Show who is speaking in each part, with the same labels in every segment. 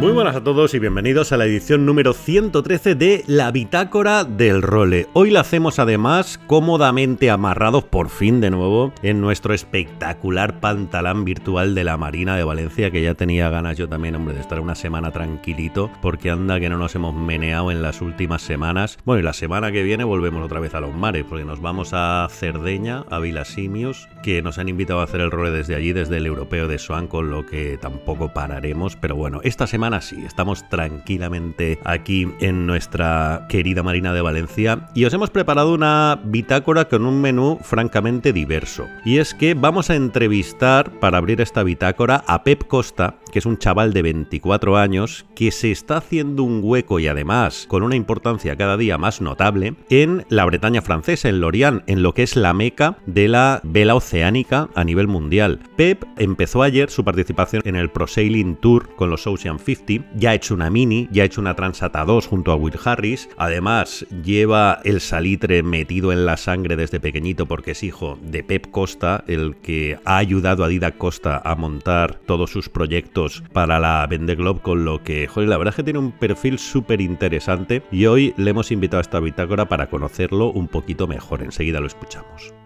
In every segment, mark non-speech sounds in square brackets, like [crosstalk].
Speaker 1: Muy buenas a todos y bienvenidos a la edición número 113 de La Bitácora del Role. Hoy la hacemos además cómodamente amarrados por fin de nuevo en nuestro espectacular pantalán virtual de la Marina de Valencia que ya tenía ganas yo también, hombre, de estar una semana tranquilito porque anda que no nos hemos meneado en las últimas semanas. Bueno, y la semana que viene volvemos otra vez a los mares porque nos vamos a Cerdeña, a Vilasimios, que nos han invitado a hacer el role desde allí, desde el europeo de Swan, con lo que tampoco pararemos. Pero bueno, esta semana así. Estamos tranquilamente aquí en nuestra querida Marina de Valencia y os hemos preparado una bitácora con un menú francamente diverso. Y es que vamos a entrevistar para abrir esta bitácora a Pep Costa, que es un chaval de 24 años que se está haciendo un hueco y además con una importancia cada día más notable en la Bretaña francesa, en Lorient, en lo que es la meca de la vela oceánica a nivel mundial. Pep empezó ayer su participación en el Pro Sailing Tour con los Ocean 50 ya ha hecho una mini, ya ha hecho una Transata 2 junto a Will Harris, además lleva el salitre metido en la sangre desde pequeñito porque es hijo de Pep Costa, el que ha ayudado a Dida Costa a montar todos sus proyectos para la Vende Globe, con lo que, joder, la verdad es que tiene un perfil súper interesante y hoy le hemos invitado a esta bitácora para conocerlo un poquito mejor, enseguida lo escuchamos.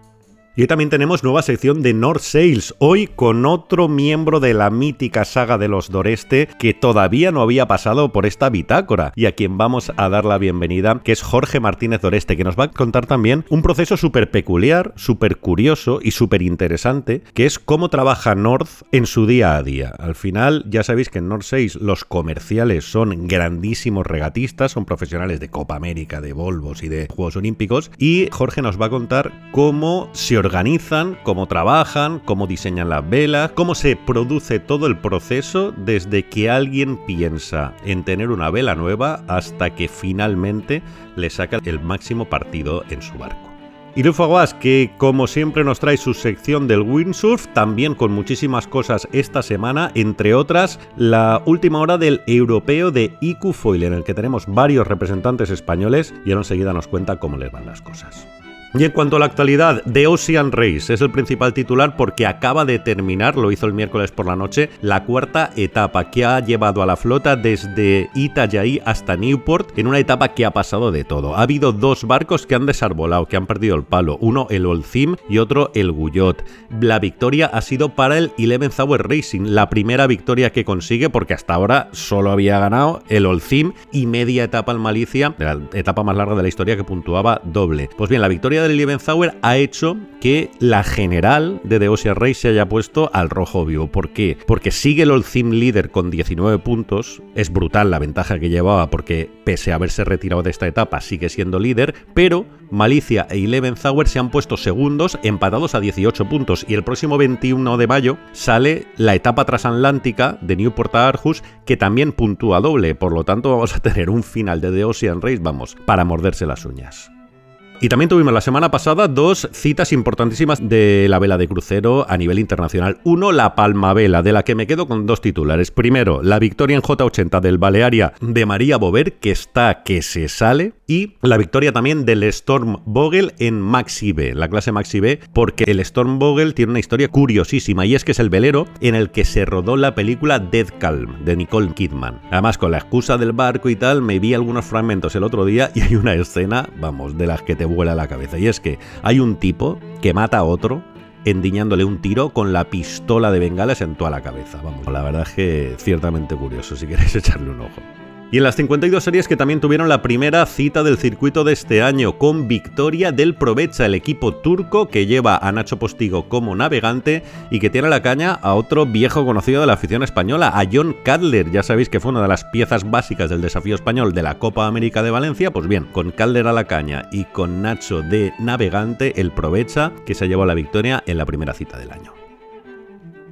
Speaker 1: Y hoy también tenemos nueva sección de North Sales, hoy con otro miembro de la mítica saga de los Doreste que todavía no había pasado por esta bitácora y a quien vamos a dar la bienvenida, que es Jorge Martínez Doreste, que nos va a contar también un proceso súper peculiar, súper curioso y súper interesante, que es cómo trabaja North en su día a día. Al final, ya sabéis que en North Sales los comerciales son grandísimos regatistas, son profesionales de Copa América, de Volvos y de Juegos Olímpicos, y Jorge nos va a contar cómo se organizan, cómo trabajan, cómo diseñan las velas, cómo se produce todo el proceso desde que alguien piensa en tener una vela nueva hasta que finalmente le saca el máximo partido en su barco. Y Aguas, que como siempre nos trae su sección del windsurf, también con muchísimas cosas esta semana, entre otras la última hora del europeo de IQ Foil, en el que tenemos varios representantes españoles y ahora enseguida nos cuenta cómo les van las cosas. Y en cuanto a la actualidad, The Ocean Race es el principal titular porque acaba de terminar, lo hizo el miércoles por la noche, la cuarta etapa que ha llevado a la flota desde Itajaí hasta Newport en una etapa que ha pasado de todo. Ha habido dos barcos que han desarbolado, que han perdido el palo, uno el Olcim y otro el Guyot. La victoria ha sido para el Eleven Hour Racing, la primera victoria que consigue porque hasta ahora solo había ganado el Olcim y media etapa en Malicia, la etapa más larga de la historia que puntuaba doble. Pues bien, la victoria del Liebenthauer ha hecho que la general de The Ocean Race se haya puesto al rojo vivo. ¿Por qué? Porque sigue el Olcim líder con 19 puntos. Es brutal la ventaja que llevaba porque pese a haberse retirado de esta etapa sigue siendo líder, pero Malicia e Liebenthauer se han puesto segundos empatados a 18 puntos y el próximo 21 de mayo sale la etapa transatlántica de Newport a Arhus que también puntúa doble, por lo tanto vamos a tener un final de The Ocean Race, vamos, para morderse las uñas. Y también tuvimos la semana pasada dos citas importantísimas de la vela de crucero a nivel internacional. Uno, la Palma Vela, de la que me quedo con dos titulares. Primero, la victoria en J80 del Balearia de María Bover, que está que se sale. Y la victoria también del Storm Vogel en Maxi B, la clase Maxi B, porque el Storm Vogel tiene una historia curiosísima y es que es el velero en el que se rodó la película Dead Calm de Nicole Kidman. Además, con la excusa del barco y tal, me vi algunos fragmentos el otro día y hay una escena, vamos, de las que te vuela la cabeza. Y es que hay un tipo que mata a otro endiñándole un tiro con la pistola de bengalas en toda la cabeza. Vamos, la verdad es que ciertamente curioso, si queréis [laughs] echarle un ojo. Y en las 52 series que también tuvieron la primera cita del circuito de este año, con victoria del Provecha, el equipo turco que lleva a Nacho Postigo como navegante y que tiene la caña a otro viejo conocido de la afición española, a John Cadler. Ya sabéis que fue una de las piezas básicas del desafío español de la Copa América de Valencia. Pues bien, con Cadler a la caña y con Nacho de navegante, el Provecha que se llevó la victoria en la primera cita del año.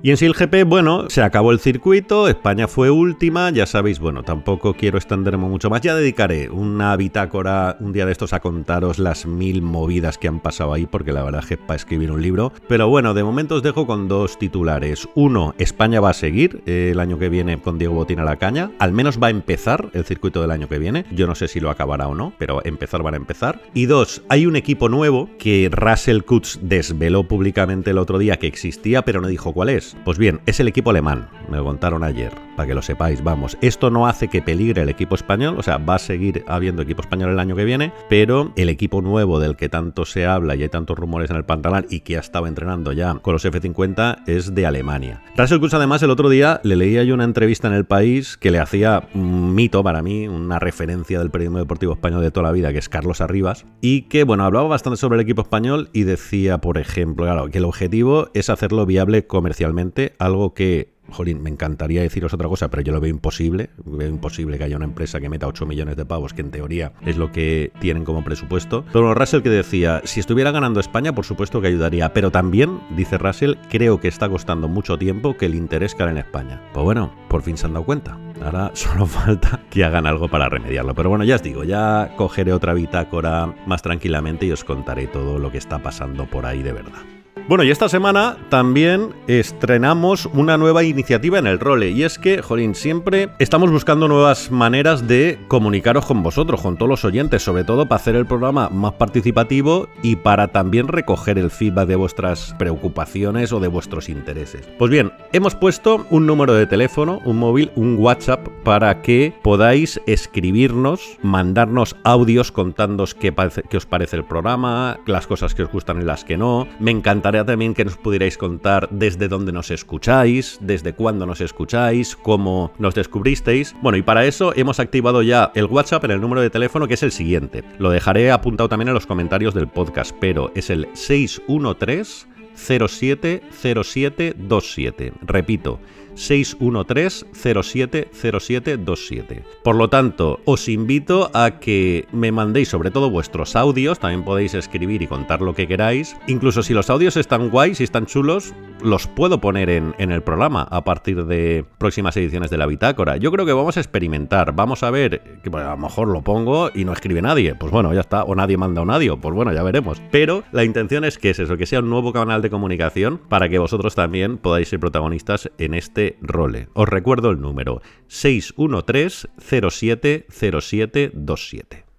Speaker 1: Y en sí el GP, bueno, se acabó el circuito, España fue última, ya sabéis, bueno, tampoco quiero extenderme mucho más, ya dedicaré una bitácora un día de estos a contaros las mil movidas que han pasado ahí, porque la verdad es que para escribir un libro. Pero bueno, de momento os dejo con dos titulares. Uno, España va a seguir eh, el año que viene con Diego Botín a la caña, al menos va a empezar el circuito del año que viene, yo no sé si lo acabará o no, pero empezar van a empezar. Y dos, hay un equipo nuevo que Russell Kutz desveló públicamente el otro día que existía, pero no dijo cuál es. Pues bien, es el equipo alemán, me lo contaron ayer, para que lo sepáis, vamos. Esto no hace que peligre el equipo español, o sea, va a seguir habiendo equipo español el año que viene, pero el equipo nuevo del que tanto se habla y hay tantos rumores en el pantalón y que ha estado entrenando ya con los F-50 es de Alemania. Russell Kutz además el otro día le leía yo una entrevista en el país que le hacía un mito para mí, una referencia del periodismo deportivo español de toda la vida, que es Carlos Arribas, y que, bueno, hablaba bastante sobre el equipo español y decía, por ejemplo, claro, que el objetivo es hacerlo viable comercialmente, algo que Jolín, me encantaría deciros otra cosa, pero yo lo veo imposible. Veo imposible que haya una empresa que meta 8 millones de pavos, que en teoría es lo que tienen como presupuesto. Pero Russell que decía, si estuviera ganando España, por supuesto que ayudaría. Pero también, dice Russell, creo que está costando mucho tiempo que el interés caiga en España. Pues bueno, por fin se han dado cuenta. Ahora [laughs] solo falta que hagan algo para remediarlo. Pero bueno, ya os digo, ya cogeré otra bitácora más tranquilamente y os contaré todo lo que está pasando por ahí de verdad. Bueno, y esta semana también estrenamos una nueva iniciativa en el role. Y es que, Jolín, siempre estamos buscando nuevas maneras de comunicaros con vosotros, con todos los oyentes, sobre todo para hacer el programa más participativo y para también recoger el feedback de vuestras preocupaciones o de vuestros intereses. Pues bien, hemos puesto un número de teléfono, un móvil, un WhatsApp, para que podáis escribirnos, mandarnos audios contándoos qué, qué os parece el programa, las cosas que os gustan y las que no. Me encantaría también que nos pudierais contar desde dónde nos escucháis, desde cuándo nos escucháis, cómo nos descubristeis. Bueno, y para eso hemos activado ya el WhatsApp en el número de teléfono que es el siguiente. Lo dejaré apuntado también en los comentarios del podcast, pero es el 613 070727. Repito, 613-070727. Por lo tanto, os invito a que me mandéis sobre todo vuestros audios, también podéis escribir y contar lo que queráis. Incluso si los audios están guays y están chulos, los puedo poner en, el programa a partir de próximas ediciones de la bitácora. Yo creo que vamos a experimentar, vamos a ver, que a lo mejor lo pongo y no escribe nadie, pues bueno, ya está, o nadie manda un audio, pues bueno, ya veremos. Pero la intención es que es eso, que sea un nuevo canal de comunicación para que vosotros también podáis ser protagonistas en este role. Os recuerdo el número 613 070727.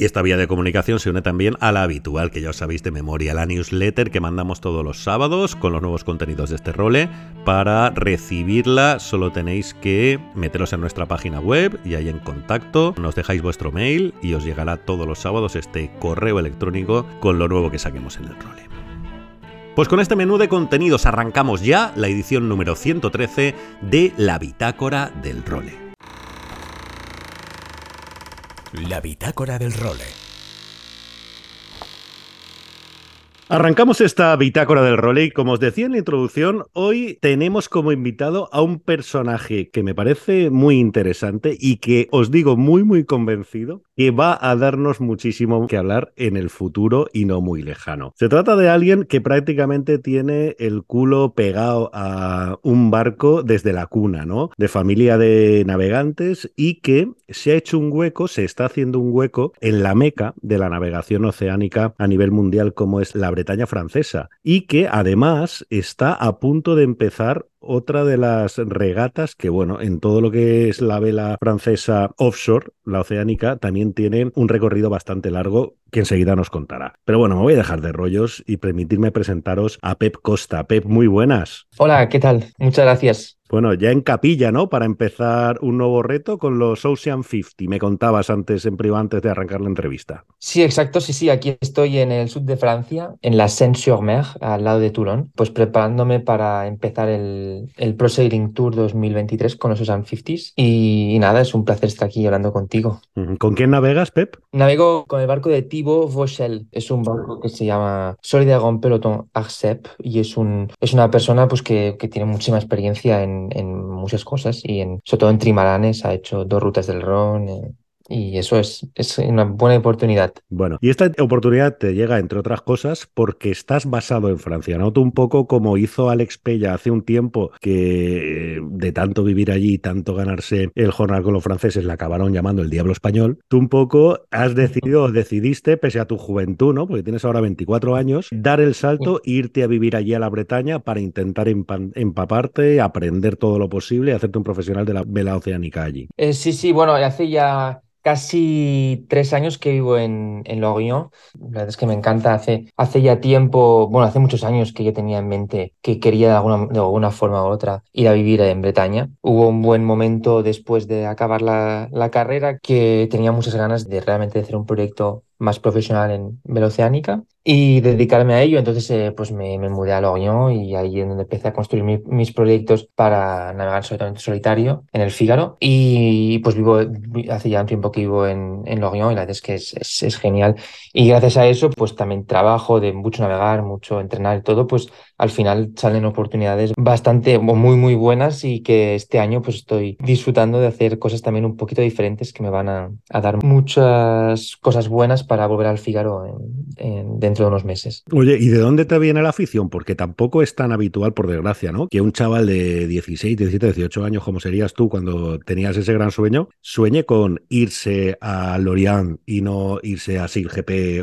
Speaker 1: Y esta vía de comunicación se une también a la habitual, que ya os sabéis de memoria, la newsletter que mandamos todos los sábados con los nuevos contenidos de este role. Para recibirla solo tenéis que meteros en nuestra página web y ahí en contacto nos dejáis vuestro mail y os llegará todos los sábados este correo electrónico con lo nuevo que saquemos en el role. Pues con este menú de contenidos arrancamos ya la edición número 113 de La Bitácora del Role.
Speaker 2: La Bitácora del Role.
Speaker 1: Arrancamos esta bitácora del role y como os decía en la introducción, hoy tenemos como invitado a un personaje que me parece muy interesante y que os digo muy muy convencido que va a darnos muchísimo que hablar en el futuro y no muy lejano. Se trata de alguien que prácticamente tiene el culo pegado a un barco desde la cuna, ¿no? De familia de navegantes y que se ha hecho un hueco, se está haciendo un hueco en la meca de la navegación oceánica a nivel mundial como es la Bretaña francesa y que además está a punto de empezar otra de las regatas que, bueno, en todo lo que es la vela francesa offshore, la oceánica, también tiene un recorrido bastante largo que enseguida nos contará. Pero bueno, me voy a dejar de rollos y permitirme presentaros a Pep Costa. Pep, muy buenas.
Speaker 3: Hola, ¿qué tal? Muchas gracias.
Speaker 1: Bueno, ya en capilla, ¿no? Para empezar un nuevo reto con los Ocean 50. Me contabas antes en privado, antes de arrancar la entrevista.
Speaker 3: Sí, exacto. Sí, sí. Aquí estoy en el sur de Francia, en la Seine-sur-Mer, al lado de Toulon, pues preparándome para empezar el, el Pro Sailing Tour 2023 con los Ocean 50. Y, nada, es un placer estar aquí hablando contigo.
Speaker 1: ¿Con quién navegas, Pep?
Speaker 3: Navego con el barco de Thibaut Vauchel. Es un barco que se llama Solidaire Peloton Arcep y es, un, es una persona pues, que, que tiene muchísima experiencia en en, muchas cosas y en, sobre todo en trimaranes ha hecho dos rutas del Ron, eh, y eso es, es una buena oportunidad.
Speaker 1: Bueno, y esta oportunidad te llega, entre otras cosas, porque estás basado en Francia. Noto un poco como hizo Alex Pella hace un tiempo que eh, de tanto vivir allí, tanto ganarse el jornal con los franceses, le acabaron llamando el diablo español. Tú un poco has decidido, decidiste, pese a tu juventud, ¿no? Porque tienes ahora 24 años, dar el salto, irte a vivir allí a la Bretaña para intentar empaparte, aprender todo lo posible y hacerte un profesional de la vela oceánica allí.
Speaker 3: Eh, sí, sí, bueno, hace ya casi tres años que vivo en, en Lorient. La verdad es que me encanta. Hace, hace ya tiempo, bueno, hace muchos años que yo tenía en mente que quería de alguna, de alguna forma u otra ir a vivir en Bretaña. Hubo un buen momento después de acabar la, la carrera que tenía muchas ganas de realmente hacer un proyecto más profesional en Veloceánica y dedicarme a ello. Entonces, eh, pues me, me, mudé a Lorient y ahí es donde empecé a construir mi, mis proyectos para navegar solamente solitario en el Fígaro. Y pues vivo, hace ya un tiempo que vivo en, en Lorient y la verdad es que es, es, es, genial. Y gracias a eso, pues también trabajo de mucho navegar, mucho entrenar y todo, pues al final salen oportunidades bastante, muy, muy buenas y que este año pues estoy disfrutando de hacer cosas también un poquito diferentes que me van a, a dar muchas cosas buenas para volver al Fígaro en, en, dentro de unos meses.
Speaker 1: Oye, ¿y de dónde te viene la afición? Porque tampoco es tan habitual, por desgracia, ¿no? Que un chaval de 16, 17, 18 años, como serías tú cuando tenías ese gran sueño, sueñe con irse a Lorient y no irse a SIL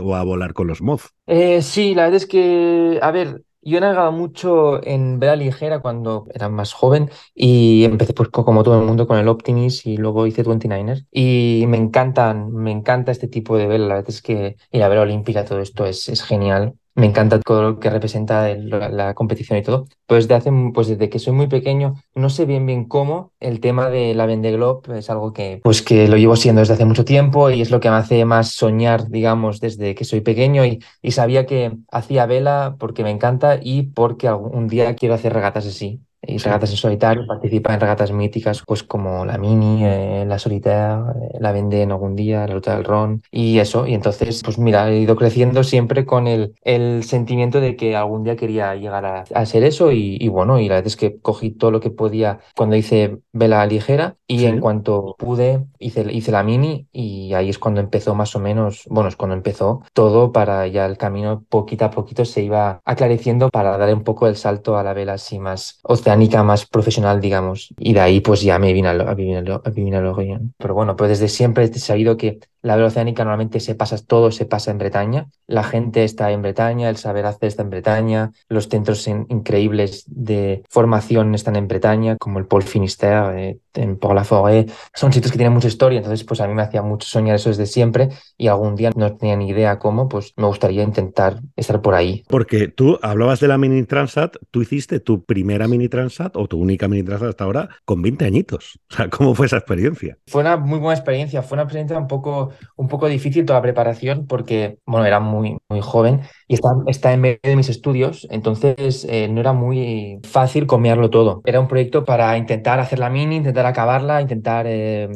Speaker 1: o a volar con los Moz.
Speaker 3: Eh, sí, la verdad es que, a ver, yo he navegado mucho en vela ligera cuando era más joven y empecé pues como todo el mundo con el Optimis y luego hice 29er y me encantan, me encanta este tipo de vela, la verdad es que y la vela olímpica, todo esto es, es genial me encanta todo lo que representa el, la, competición y todo. Pues, de hace, pues desde que soy muy pequeño, no sé bien bien cómo, el tema de la Vende Globe es algo que, pues que lo llevo siendo desde hace mucho tiempo y es lo que me hace más soñar, digamos, desde que soy pequeño y, y sabía que hacía vela porque me encanta y porque algún día quiero hacer regatas así y regatas en solitario, participa en regatas míticas pues como la Mini, eh, la Solitaire, eh, la Vendée en algún día, la Ruta del Ron y eso. Y entonces, pues mira, he ido creciendo siempre con el, el sentimiento de que algún día quería llegar a, a ser eso y, y, bueno, y la verdad es que cogí todo lo que podía cuando hice vela ligera y sí. en cuanto pude hice, hice la Mini y ahí es cuando empezó más o menos, bueno, es cuando empezó todo para ya el camino poquito a poquito se iba aclareciendo para dar un poco el salto a la vela así más oceánica más profesional, digamos. Y de ahí pues ya me vine a, a vivir a, vivir a. Pero bueno, pues desde siempre he sabido que la vela oceánica normalmente se pasa, todo se pasa en Bretaña. La gente está en Bretaña, el saber hacer está en Bretaña, los centros in, increíbles de formación están en Bretaña, como el Paul Finisterre, eh, en Port la Forêt. Son sitios que tienen mucha historia, entonces pues a mí me hacía mucho soñar eso desde siempre y algún día no tenía ni idea cómo, pues me gustaría intentar estar por ahí.
Speaker 1: Porque tú hablabas de la Mini Transat, tú hiciste tu primera Mini Transat o tu única Mini Transat hasta ahora con 20 añitos. O sea, ¿cómo fue esa experiencia?
Speaker 3: Fue una muy buena experiencia, fue una experiencia un poco un poco difícil toda la preparación porque, bueno, era muy, muy joven y está, está en medio de mis estudios, entonces eh, no era muy fácil comerlo todo. Era un proyecto para intentar hacer la mini, intentar acabarla, intentar eh,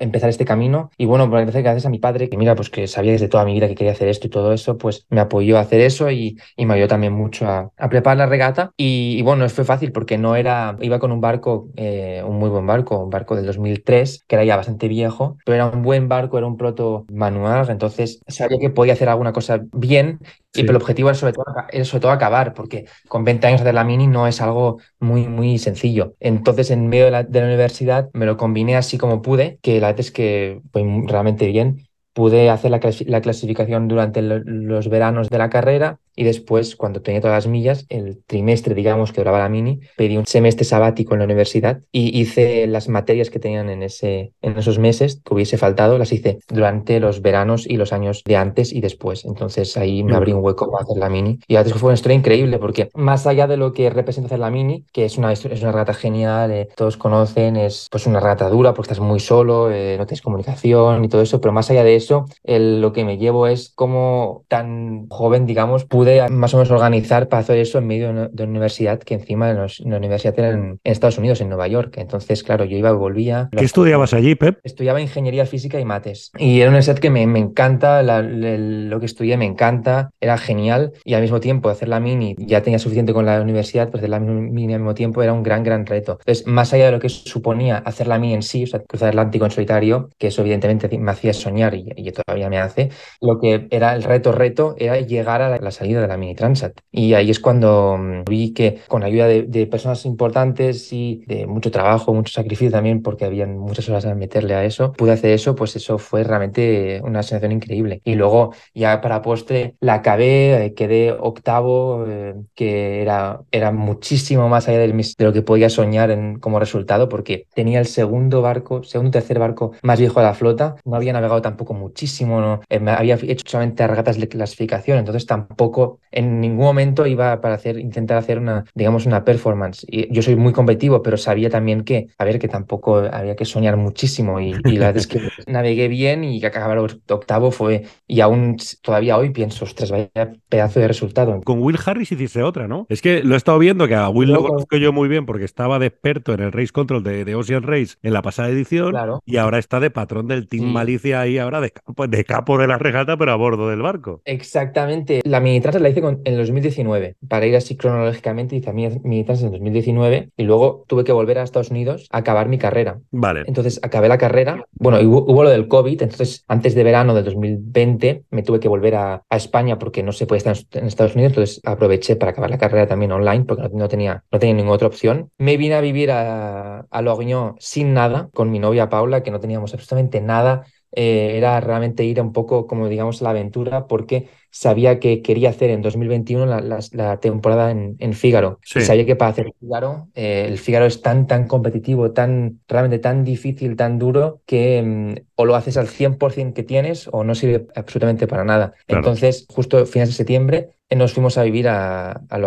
Speaker 3: empezar este camino. Y bueno, gracias, gracias a mi padre, que mira, pues que sabía desde toda mi vida que quería hacer esto y todo eso, pues me apoyó a hacer eso y, y me ayudó también mucho a, a preparar la regata. Y, y, bueno, fue fácil porque no era, iba con un barco, eh, un muy buen barco, un barco del 2003, que era ya bastante viejo, pero era un buen barco, era un proto manual, entonces sabía que podía hacer alguna cosa bien Sí. Y pero el objetivo era sobre, todo, era sobre todo acabar, porque con 20 años hacer la mini no es algo muy, muy sencillo. Entonces, en medio de la, de la universidad, me lo combiné así como pude, que la verdad es que fue realmente bien. Pude hacer la, la clasificación durante lo, los veranos de la carrera y después, cuando tenía todas las millas, el trimestre, digamos, que duraba la mini, pedí un semestre sabático en la universidad y hice las materias que tenían en, ese, en esos meses que hubiese faltado, las hice durante los veranos y los años de antes y después. Entonces ahí me abrí un hueco para hacer la mini. Y la verdad es que fue una historia increíble porque más allá de lo que representa hacer la mini, que es una, es una rata genial, eh, todos conocen, es pues una rata dura porque estás muy solo, eh, no tienes comunicación y todo eso, pero más allá de eso, el, lo que me llevo es como tan joven, digamos, pude pude más o menos organizar para hacer eso en medio de una universidad que encima la universidad era en, Estados Unidos, en Nueva York. Entonces, claro, yo iba y volvía.
Speaker 1: ¿Qué estudiabas allí, Pep?
Speaker 3: Estudiaba ingeniería física y mates. Y era una universidad que me, me encanta, lo que estudié me encanta, era genial y al mismo tiempo hacer la mini, ya tenía suficiente con la universidad, pues hacer la mini al mismo tiempo era un gran, gran reto. Entonces, más allá de lo que suponía hacer la mini en sí, o sea, cruzar el Atlántico en solitario, que eso evidentemente me hacía soñar y, y todavía me hace, lo que era el reto, reto, era llegar a la, salida de la mini Transat. Y ahí es cuando mm, vi que con ayuda de, de personas importantes y de mucho trabajo, mucho sacrificio también, porque habían muchas horas a meterle a eso, pude hacer eso, pues eso fue realmente una sensación increíble. Y luego ya para postre la acabé, eh, quedé octavo, eh, que era, era muchísimo más allá de, mis, de lo que podía soñar en, como resultado, porque tenía el segundo barco, segundo tercer barco más viejo de la flota, no había navegado tampoco muchísimo, no, eh, había hecho solamente regatas de clasificación, entonces tampoco en ningún momento iba para hacer, intentar hacer una, digamos, una performance. Y yo soy muy competitivo, pero sabía también que, a ver, que tampoco había que soñar muchísimo y, la verdad es que [laughs] navegué bien y que acabar octavo fue, y aún todavía hoy pienso, ostras, vaya pedazo de resultado.
Speaker 1: Con Will Harris hiciste otra, ¿no? Es que lo he estado viendo, que a Will lo conozco yo muy bien porque estaba de experto en el Race Control de, Ocean Race en la pasada edición y ahora está de patrón del Team Malicia ahí, ahora de capo, de capo de la regata, pero a bordo del barco.
Speaker 3: Exactamente. La mini la hice en el 2019, para ir así cronológicamente, hice mini trans en 2019 y luego tuve que volver a Estados Unidos a acabar mi carrera.
Speaker 1: Vale.
Speaker 3: Entonces acabé la carrera, bueno, hubo, hubo lo del COVID, entonces antes de verano del 2020 me tuve que volver a, España porque no se puede estar en Estados Unidos, entonces aproveché para acabar la carrera también online porque no, tenía, no tenía ninguna otra opción. Me vine a vivir a, a Lorient sin nada, con mi novia Paula, que no teníamos absolutamente nada. Eh, era realmente ir un poco, como digamos, a la aventura, porque sabía que quería hacer en 2021 la, temporada en, en Fígaro. Y sabía que para hacer Fígaro, eh, el Fígaro es tan, tan competitivo, tan, realmente tan difícil, tan duro, que mm, o lo haces al 100% que tienes o no sirve absolutamente para nada. Entonces, justo finales de septiembre, nos fuimos a vivir a, a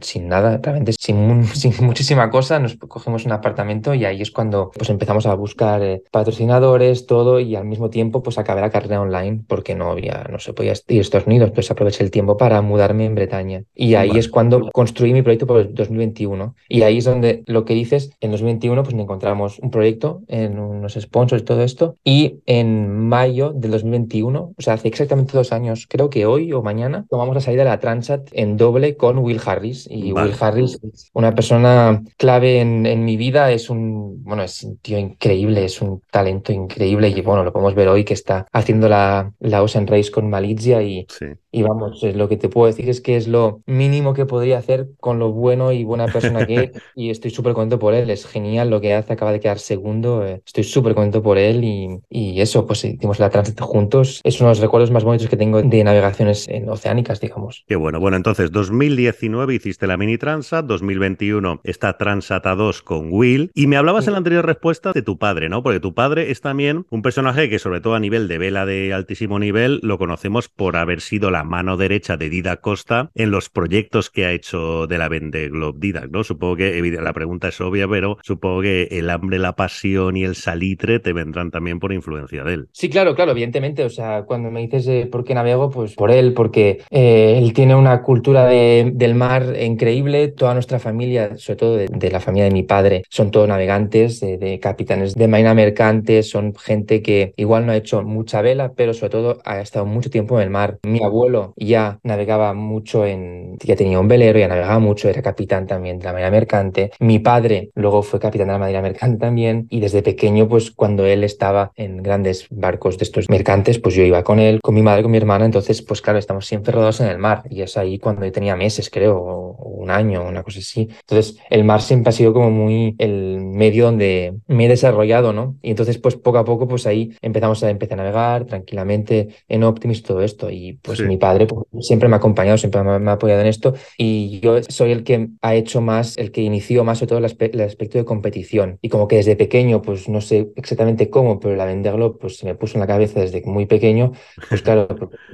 Speaker 3: sin nada, realmente sin, [laughs] sin, muchísima cosa, nos cogemos un apartamento y ahí es cuando pues empezamos a buscar eh, patrocinadores, todo, y al mismo tiempo pues acabé la carrera online porque no había, no se podía ir a Estados Unidos, pues aproveché el tiempo para mudarme en Bretaña. Y ahí es cuando construí mi proyecto por el 2021. Y ahí es donde lo que dices, en 2021 pues encontramos un proyecto en unos sponsors y todo esto, y en mayo del 2021, o sea, hace exactamente dos años, creo que hoy o mañana, tomamos la salida de la Transat en doble con Will Harris. Y Will Harris es una persona clave en, mi vida, es un, bueno, es un tío increíble, es un talento increíble. Y bueno, lo podemos ver hoy que está haciendo la, la Ocean Race con Malizia. Y, y vamos, lo que te puedo decir es que es lo mínimo que podría hacer con lo bueno y buena persona que es. [laughs] Y estoy súper contento por él, es genial lo que hace, acaba de quedar segundo, eh, estoy súper contento por él. Y, y eso, pues hicimos la Transat juntos, es uno de los recuerdos más bonitos que tengo de navegaciones en oceánicas, digamos.
Speaker 1: Qué bueno. Bueno, entonces 2019 hiciste la Mini Transat, 2021 está Transat a 2 con Will. Y me hablabas en la anterior respuesta de tu padre, ¿no? Porque tu padre es también un personaje que, sobre todo a nivel de vela de altísimo nivel, lo conocemos por haber sido la mano derecha de Dida Costa en los proyectos que ha hecho de la Vende Globe Didac, ¿no? Supongo que la pregunta es obvia, pero supongo que el hambre, la pasión y el salitre te vendrán también por influencia de él.
Speaker 3: Sí, claro, claro, evidentemente. O sea, cuando me dices por qué navego, pues por él, porque eh, tiene una cultura del mar increíble. Toda nuestra familia, sobre todo de, la familia de mi padre, son todos navegantes, de, capitanes de marina mercante, son gente que igual no ha hecho mucha vela, pero sobre todo ha estado mucho tiempo en el mar. Mi abuelo ya navegaba mucho en, ya tenía un velero, ya navegaba mucho, era capitán también de la marina mercante. Mi padre luego fue capitán de la marina mercante también y desde pequeño, pues cuando él estaba en grandes barcos de estos mercantes, pues yo iba con él, con mi madre, con mi hermana, entonces pues claro, estamos siempre rodados en el mar y es ahí cuando yo tenía meses, creo, o un año, una cosa así. Entonces, el mar siempre ha sido como muy el medio donde me he desarrollado, ¿no? Y entonces, pues poco a poco, pues ahí empezamos a empezar a navegar tranquilamente en Optimus, todo esto. Y pues mi padre pues, siempre me ha acompañado, siempre me, ha apoyado en esto. Y yo soy el que ha hecho más, el que inició más sobre todo el, aspecto de competición. Y como que desde pequeño, pues no sé exactamente cómo, pero la venderlo, pues se me puso en la cabeza desde muy pequeño. Pues claro,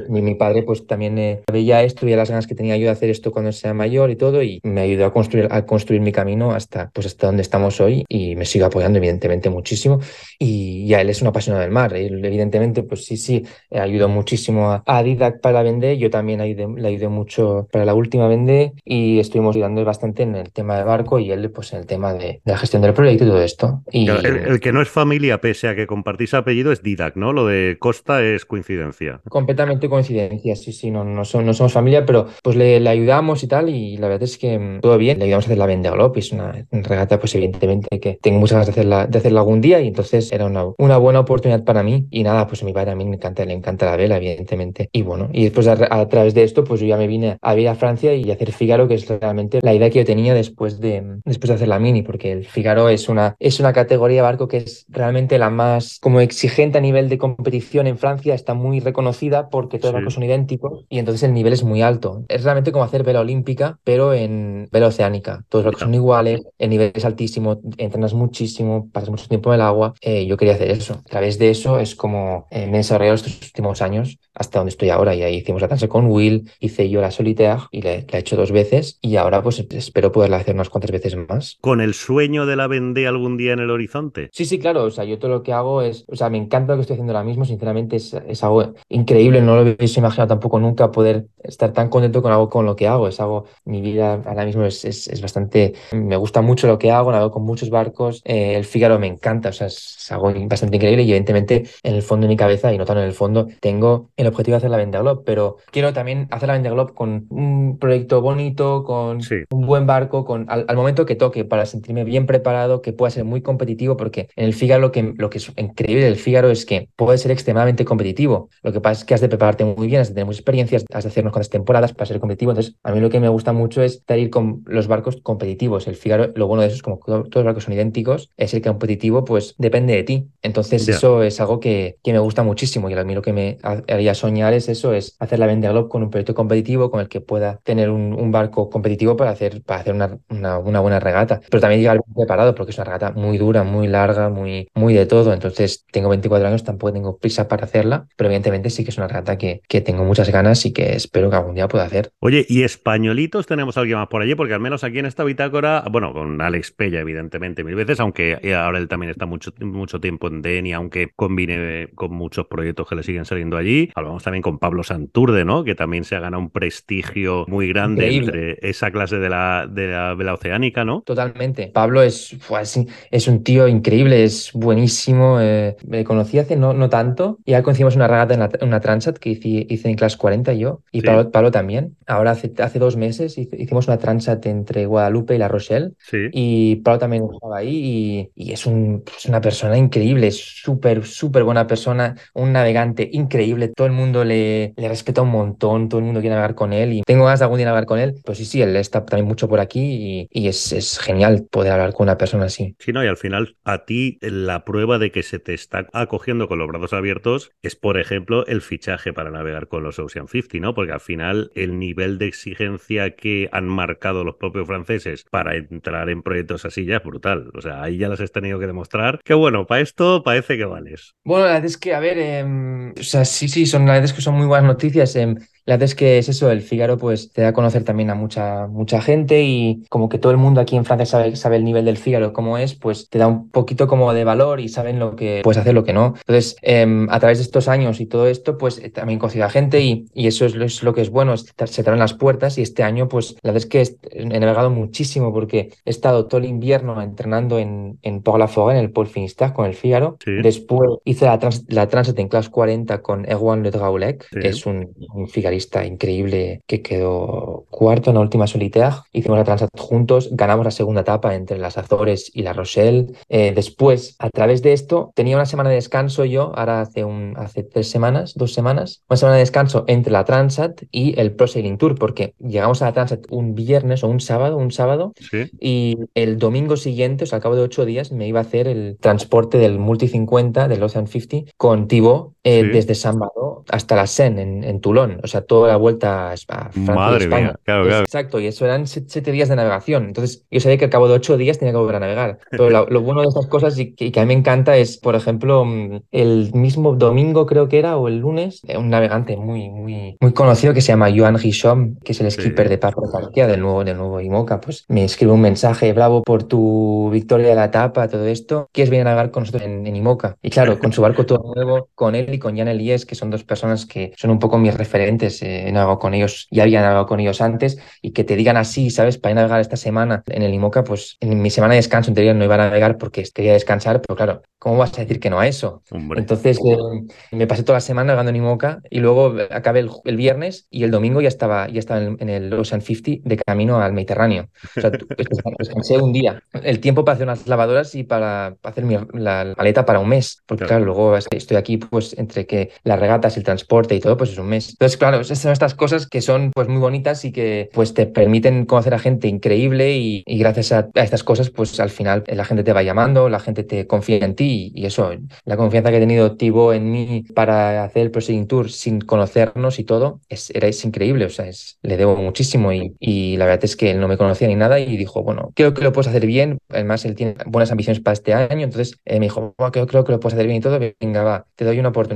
Speaker 3: mi, mi padre pues también eh, veía esto a las ganas que tenía yo de hacer esto cuando sea mayor y todo, y me ayudó a construir, a construir mi camino hasta, pues hasta donde estamos hoy y me sigue apoyando evidentemente muchísimo. Y ya él es un apasionado del mar, él, evidentemente, pues sí, sí, ayudó muchísimo a, a Didac para vender, yo también ayudé, le ayudé mucho para la última vende y estuvimos ayudando bastante en el tema de barco y él pues en el tema de, la gestión del proyecto y todo esto. Y...
Speaker 1: El, que no es familia, pese a que compartís apellido, es Didac, ¿no? Lo de Costa es coincidencia.
Speaker 3: Completamente coincidencia, sí, sí, no, no, no somos familia, pero pues le, le, ayudamos y tal y la verdad es que mm, todo bien, le ayudamos a hacer la Vende Globe, es una regata pues evidentemente que tengo muchas ganas de hacerla, de hacerla algún día y entonces era una, una buena oportunidad para mí. Y nada, pues a mi padre a mí me encanta, le encanta la vela, evidentemente. Y bueno, y después a, a través de esto pues yo ya me vine a vivir a Francia y hacer Figaro, que es realmente la idea que yo tenía después de, después de hacer la Mini, porque el Figaro es una, es una categoría de barco que es realmente la más como exigente a nivel de competición en Francia, está muy reconocida porque todos los barcos son idénticos y entonces el nivel es muy alto. Es realmente como hacer vela olímpica, pero en vela oceánica. Todos los barcos son iguales, el nivel es altísimo, entrenas muchísimo, pasas mucho tiempo en el agua. Eh, yo quería hacer eso. A través de eso es como eh, me he desarrollado estos últimos años hasta donde estoy ahora y ahí hicimos la transa con Will, hice yo la solitaire y la, he hecho dos veces y ahora pues espero poderla hacer unas cuantas veces más.
Speaker 1: ¿Con el sueño de la Vendée algún día en el horizonte?
Speaker 3: Sí, sí, claro, o sea, yo todo lo que hago es, o sea, me encanta lo que estoy haciendo ahora mismo, sinceramente es, es algo increíble, no lo hubiese imaginado tampoco nunca poder estar tan contento con algo con lo que hago, es algo, mi vida ahora mismo es, es, bastante, me gusta mucho lo que hago, hago con muchos barcos, eh, el Fígaro me encanta, o sea, es, algo bastante increíble y evidentemente en el fondo de mi cabeza y no tan en el fondo tengo el objetivo de hacer la Vendée Globe, pero quiero también hacer la Vendée Globe con un proyecto bonito, con un buen barco, con al, momento que toque, para sentirme bien preparado, que pueda ser muy competitivo, porque en el Fígaro lo que, lo que es increíble del Fígaro es que puede ser extremadamente competitivo. Lo que pasa es que has de prepararte muy bien, has de tener muchas experiencias, has de hacer unas cuantas temporadas para ser competitivo. Entonces, a mí lo que me gusta mucho es ir con los barcos competitivos. El Fígaro, lo bueno de eso es como todos los barcos son idénticos, es el competitivo, pues depende de ti. Entonces, eso es algo que, que me gusta muchísimo y a mí lo que me haría soñar es eso, es hacer la Vendée Globe con un proyecto competitivo con el que pueda tener un, barco competitivo para hacer, para hacer una, una, buena regata. Pero también llegar preparado porque es una regata muy dura, muy larga, muy, muy de todo. Entonces tengo 24 años, tampoco tengo prisa para hacerla, pero evidentemente sí que es una regata que, que tengo muchas ganas y que espero que algún día pueda hacer.
Speaker 1: Oye, ¿y españolitos tenemos alguien más por allí? Porque al menos aquí en esta bitácora, bueno, con Alex Pella, evidentemente, mil veces, aunque ahora él también está mucho, mucho tiempo en DEN y aunque combine con muchos proyectos que le siguen saliendo allí. Hablamos también con Pablo Santurde, ¿no? Que también se ha ganado un prestigio muy grande entre esa clase de la, de la, oceánica, ¿no?
Speaker 3: Totalmente. Pablo es, pues, es un tío increíble, es buenísimo. Eh, me conocí hace no, no tanto. Ya conocimos una regata en una Transat que hice, hice, en Class 40 yo y Pablo, Pablo, también. Ahora hace, hace dos meses hicimos una Transat entre Guadalupe y La Rochelle. Sí. Y Pablo también estaba ahí y, y es, un, es una persona increíble, súper, súper buena persona, un navegante increíble. Todo el mundo le, le respeta un montón, todo el mundo quiere navegar con él y tengo ganas de algún día navegar con él. Pues sí, sí, él está también mucho por aquí y, es, es, genial poder hablar con una persona así.
Speaker 1: Sí, no, y al final a ti la prueba de que se te está acogiendo con los brazos abiertos es, por ejemplo, el fichaje para navegar con los Ocean 50, ¿no? Porque al final el nivel de exigencia que han marcado los propios franceses para entrar en proyectos así ya es brutal. O sea, ahí ya las has tenido que demostrar que, bueno, para esto parece que vales.
Speaker 3: Bueno, la verdad es que, a ver, em, o sea, sí, sí, son, la verdad es que son muy buenas noticias. Eh, la verdad es que es eso, el Figaro pues te da a conocer también a mucha, mucha gente y como que todo el mundo aquí en Francia sabe, sabe el nivel del Figaro cómo es, pues te da un poquito como de valor y saben lo que puedes hacer, lo que no. Entonces, em, a través de estos años y todo esto, pues eh, también consigue a gente y, y eso es, es, lo que es bueno, se te abren las puertas y este año pues la verdad es que he navegado muchísimo porque he estado todo el invierno entrenando en, en Port-la-Forêt, en el Paul Finistère con el Figaro. Después hice la, trans, la Transit en Class 40 con Erwan Le Draulec, que es un, un increíble que quedó cuarto en la última solitaire. Hicimos la Transat juntos, ganamos la segunda etapa entre las Azores y la Rochelle. Eh, después, a través de esto, tenía una semana de descanso yo, ahora hace, un, hace tres semanas, dos semanas, una semana de descanso entre la Transat y el Pro Sailing Tour, porque llegamos a la Transat un viernes o un sábado, un sábado, y el domingo siguiente, o sea, al cabo de ocho días, me iba a hacer el transporte del Multi 50, del Ocean 50, con Thibaut eh, desde San Malo hasta la Seine, en, en, Toulon. O sea, toda la vuelta a Francia
Speaker 1: Madre
Speaker 3: y España.
Speaker 1: Mía, claro, claro.
Speaker 3: Exacto, y eso eran siete días de navegación. Entonces, yo sabía que al cabo de ocho días tenía que volver a navegar. Pero lo, lo bueno de estas cosas y que, y que, a mí me encanta es, por ejemplo, mm, el mismo domingo creo que era, o el lunes, eh, un navegante muy, muy, muy conocido que se llama Joan Guichom, que es el skipper sí. de Papo de del nuevo, del nuevo IMOCA, pues me escribe un mensaje, bravo por tu victoria de la etapa, todo esto, ¿quieres venir a navegar con nosotros en, en IMOCA? Y claro, con su barco todo nuevo, con él y con Jan Elies, que son dos personas que son un poco mis referentes, eh, he navegado con ellos, ya había navegado con ellos antes, y que te digan así, ¿sabes? Para ir a navegar esta semana en el IMOCA, pues en mi semana de descanso en teoría no iba a navegar porque quería descansar, pero claro, ¿cómo vas a decir que no a eso?
Speaker 1: Hombre.
Speaker 3: Entonces eh, me pasé toda la semana navegando en IMOCA y luego acabé el, el, viernes y el domingo ya estaba, ya estaba en, en el Ocean 50 de camino al Mediterráneo. O sea, [laughs] descansé un día. El tiempo para hacer unas lavadoras y para hacer mi, la maleta para un mes. Porque claro. claro, luego estoy aquí pues entre que las regatas, el transporte y todo, pues es un mes. Entonces, claro, son estas cosas que son pues muy bonitas y que pues te permiten conocer a gente increíble y, y gracias a, a, estas cosas pues al final la gente te va llamando, la gente te confía en ti y, y eso, la confianza que ha tenido Tibo en mí para hacer el Proceeding Tour sin conocernos y todo, es, era, es increíble, o sea, es, le debo muchísimo y, y, la verdad es que él no me conocía ni nada y dijo, bueno, creo que lo puedes hacer bien, además él tiene buenas ambiciones para este año, entonces eh, me dijo, bueno, creo, creo, que lo puedes hacer bien y todo, venga, va, te doy una oportunidad.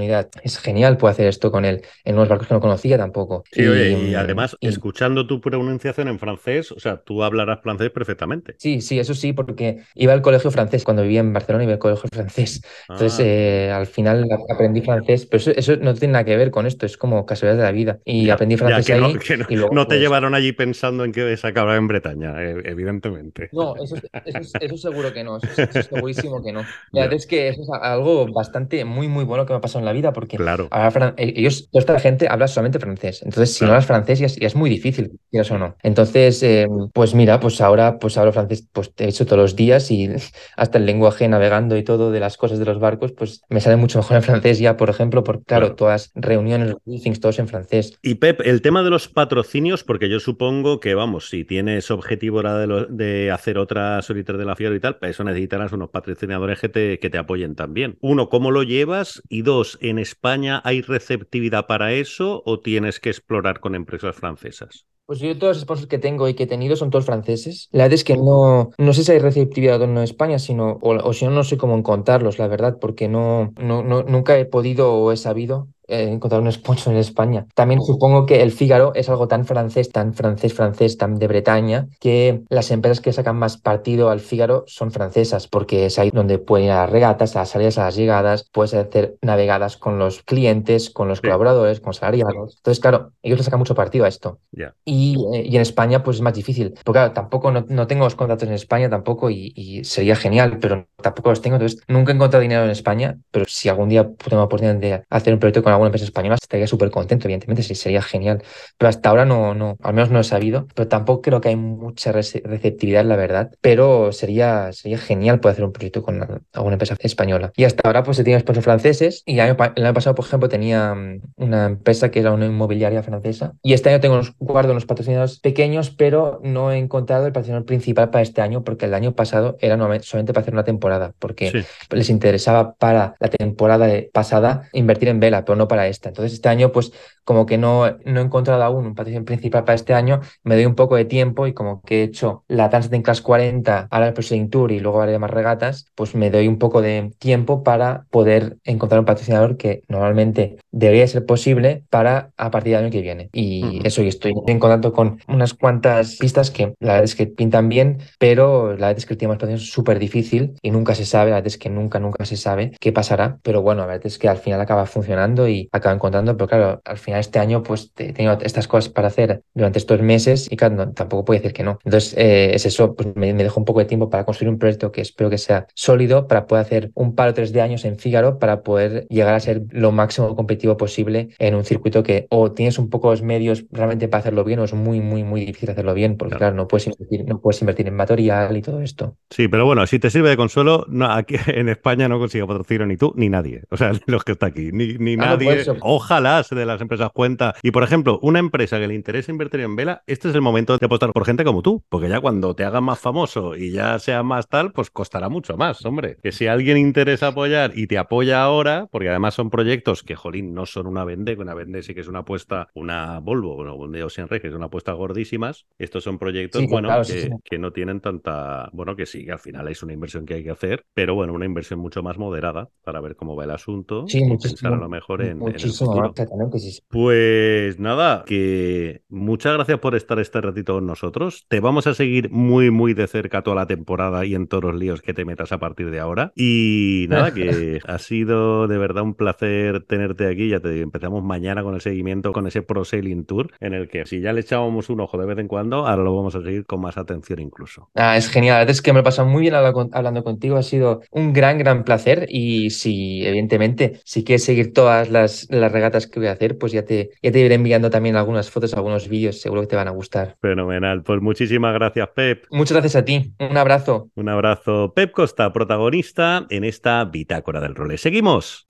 Speaker 3: Es genial, puedo hacer esto con él en unos barcos que no conocía tampoco.
Speaker 1: Sí, y, oye, y además, y, escuchando tu pronunciación en francés, o sea, tú hablarás francés perfectamente.
Speaker 3: Sí, sí, eso sí, porque iba al colegio francés, cuando vivía en Barcelona iba al colegio francés, entonces ah. eh, al final aprendí francés, pero eso, eso, no tiene nada que ver con esto, es como casualidad de la vida. Y ya, aprendí francés
Speaker 1: ya, que
Speaker 3: ahí.
Speaker 1: No, que no,
Speaker 3: y luego,
Speaker 1: no te
Speaker 3: pues,
Speaker 1: llevaron allí pensando en que se acababa en Bretaña, evidentemente.
Speaker 3: No, eso, eso, eso seguro que no, eso, eso [laughs] segurísimo que no. La verdad es que eso es algo bastante muy, muy bueno que me ha pasado en la vida, porque
Speaker 1: claro.
Speaker 3: ahora, ellos, toda esta gente habla solamente francés. Entonces, si claro. no hablas francés, ya es, ya es, muy difícil, quieras o no. Entonces, eh, pues mira, pues ahora pues hablo francés, pues he hecho todos los días y [laughs] hasta el lenguaje navegando y todo de las cosas de los barcos, pues me sale mucho [laughs] mejor en francés ya, por ejemplo, porque claro, claro. todas reuniones, briefings, todos en francés.
Speaker 1: Y Pep, el tema de los patrocinios, porque yo supongo que, vamos, si tienes objetivo ahora de, lo, de hacer otras solitas de la Fiora y tal, para eso necesitarás unos patrocinadores que te, que te apoyen también. Uno, ¿cómo lo llevas? Y dos, ¿en España hay receptividad para eso o tienes que explorar con empresas francesas?
Speaker 3: Pues yo todos los sponsors que tengo y que he tenido son todos franceses. La verdad es que no, no sé si hay receptividad o no en España, sino, o, o si no, no sé cómo encontrarlos, la verdad, porque no, no, no, nunca he podido o he sabido eh, encontrar un sponsor en España. También supongo que el Fígaro es algo tan francés, tan francés, francés, tan de Bretaña, que las empresas que sacan más partido al Fígaro son francesas, porque es ahí donde pueden ir a las regatas, a las salidas, a las llegadas, puedes hacer navegadas con los clientes, con los sí. colaboradores, con salariados. Entonces, claro, ellos le sacan mucho partido a esto.
Speaker 1: Yeah.
Speaker 3: Y, eh, y, en España, pues es más difícil. Porque claro, tampoco no, no tengo los contratos en España tampoco y, y, sería genial, pero tampoco los tengo. Entonces, nunca he encontrado dinero en España, pero si algún día tengo la oportunidad de hacer un proyecto con alguna empresa española, estaría súper contento, evidentemente, sí, sería genial. Pero hasta ahora no, no, al menos no he sabido, pero tampoco creo que hay mucha receptividad, la verdad. Pero sería, sería genial poder hacer un proyecto con alguna empresa española. Y hasta ahora, pues se tiene sponsors franceses. Y el año, el año, pasado, por ejemplo, tenía mm, una empresa que era una inmobiliaria francesa. Y este año tengo unos, guardo unos patrocinadores pequeños, pero no he encontrado el patrocinador principal para este año, porque el año pasado era solamente para hacer una temporada, porque sí. les interesaba para la temporada pasada invertir en vela, pero no para esta. Entonces, este año, pues como que no, no he encontrado aún un patrocinio principal para este año, me doy un poco de tiempo y como que he hecho la Transit Class 40, ahora el Proceeding Tour y luego haré más regatas, pues me doy un poco de tiempo para poder encontrar un patrocinador que normalmente debería ser posible para a partir del año que viene. Y uh -huh. eso, y estoy en contacto con unas cuantas pistas que la verdad es que pintan bien, pero la verdad es que el tema de es súper difícil y nunca se sabe, la verdad es que nunca, nunca se sabe qué pasará, pero bueno, la verdad es que al final acaba funcionando y acaba encontrando, pero claro, al final este año pues he tenido estas cosas para hacer durante estos meses y claro, no, tampoco puedo decir que no. Entonces eh, es eso, pues me, me dejo un poco de tiempo para construir un proyecto que espero que sea sólido para poder hacer un par o tres de años en Fígaro para poder llegar a ser lo máximo competitivo posible en un circuito que o tienes un poco los medios realmente para hacerlo bien o es muy, muy, muy difícil hacerlo bien porque claro, claro no, puedes invertir, no puedes invertir en material y todo esto.
Speaker 1: Sí, pero bueno, si te sirve de consuelo, no, aquí [laughs] en España no consigue patrocinio ni tú ni nadie. O sea, [laughs] los que está aquí, ni, ni
Speaker 3: Ah,
Speaker 1: nadie. Ojalá se de las empresas cuenta. Y por ejemplo, una empresa que le interesa invertir en vela, este es el momento de apostar por gente como tú. Porque ya cuando te hagas más famoso y ya sea más tal, pues costará mucho más, hombre. Que si alguien interesa apoyar y te apoya ahora, porque además son proyectos que, jolín, no son una vende, que una vende sí que es una apuesta, una Volvo, bueno, un Ocean Reg, que es una apuesta gordísimas. Estos son proyectos,
Speaker 3: Sí,
Speaker 1: bueno,
Speaker 3: claro,
Speaker 1: que,
Speaker 3: sí, sí.
Speaker 1: que no tienen tanta, bueno, que sí, que al final es una inversión que hay que hacer, pero bueno, una inversión mucho más moderada para ver cómo va el asunto
Speaker 3: Sí,
Speaker 1: y pensar a lo mejor en, en el
Speaker 3: Muchísimo, exactamente, sí, sí.
Speaker 1: Pues nada, que muchas gracias por estar este ratito con nosotros. Te vamos a seguir muy, muy de cerca toda la temporada y en todos los líos que te metas a partir de ahora. Y nada, que [laughs] ha sido de verdad un placer tenerte aquí. Ya te digo, empezamos mañana con el seguimiento, con ese Pro Sailing Tour, en el que si ya le echábamos un ojo de vez en cuando, ahora lo vamos a seguir con más atención incluso.
Speaker 3: Ah, es genial, la verdad es que me lo he pasado muy bien hablando contigo, ha sido un gran, gran placer y si, evidentemente, si quieres seguir todas las, las regatas que voy a hacer, pues ya te, ya te iré enviando también algunas fotos, algunos vídeos, seguro que te van a gustar.
Speaker 1: Fenomenal. Pues muchísimas gracias, Pep.
Speaker 3: Muchas gracias a ti, un abrazo.
Speaker 1: Un abrazo. Pep Costa, protagonista en esta bitácora del role. Seguimos.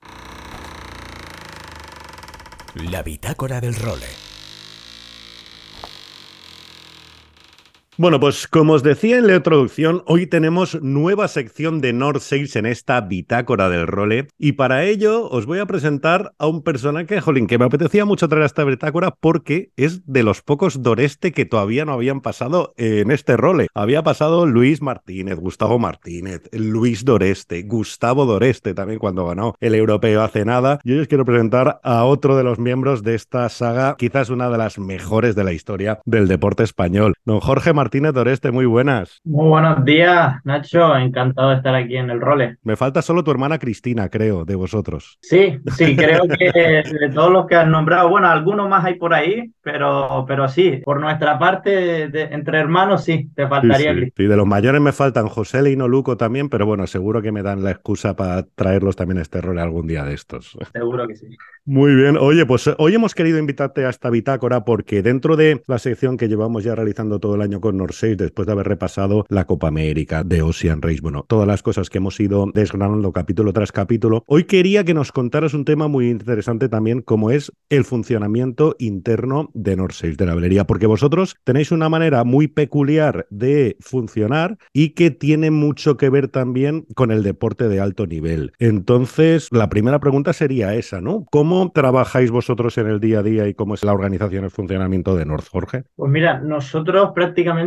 Speaker 2: La bitácora del role.
Speaker 1: Bueno, pues como os decía en la introducción, hoy tenemos nueva sección de North Sales en esta bitácora del role y para ello os voy a presentar a un personaje, jolín, que me apetecía mucho traer a esta bitácora porque es de los pocos Doreste que todavía no habían pasado en este role. Había pasado Luis Martínez, Gustavo Martínez, Luis Doreste, Gustavo Doreste también cuando ganó el europeo hace nada. Y hoy os quiero presentar a otro de los miembros de esta saga, quizás una de las mejores de la historia del deporte español. Don Jorge Martínez Doreste, muy buenas.
Speaker 4: Muy buenos días, Nacho. Encantado de estar aquí en el role.
Speaker 1: Me falta solo tu hermana Cristina, creo, de vosotros.
Speaker 4: Sí, sí, creo que de todos los que has nombrado, bueno, algunos más hay por ahí, pero, pero sí, por nuestra parte, de- entre hermanos, sí, te faltaría
Speaker 1: sí. Sí, de los mayores me faltan José Leino Luco también, pero bueno, seguro que me dan la excusa para traerlos también a este rol algún día de estos.
Speaker 4: Seguro que sí.
Speaker 1: Muy bien, oye, pues eh, hoy hemos querido invitarte a esta bitácora porque dentro de la sección que llevamos ya realizando todo el año con Norseis, después de haber repasado la Copa América de Ocean Race, bueno, todas las cosas que hemos ido desgranando capítulo tras capítulo, hoy quería que nos contaras un tema muy interesante también, como es el funcionamiento interno de Norseis, de la velería, porque vosotros tenéis una manera muy peculiar de funcionar y que tiene mucho que ver también con el deporte de alto nivel. Entonces, la primera pregunta sería esa, ¿no? ¿Cómo trabajáis vosotros en el día a día y cómo es la organización, el funcionamiento de North, Jorge?
Speaker 4: Pues mira, nosotros prácticamente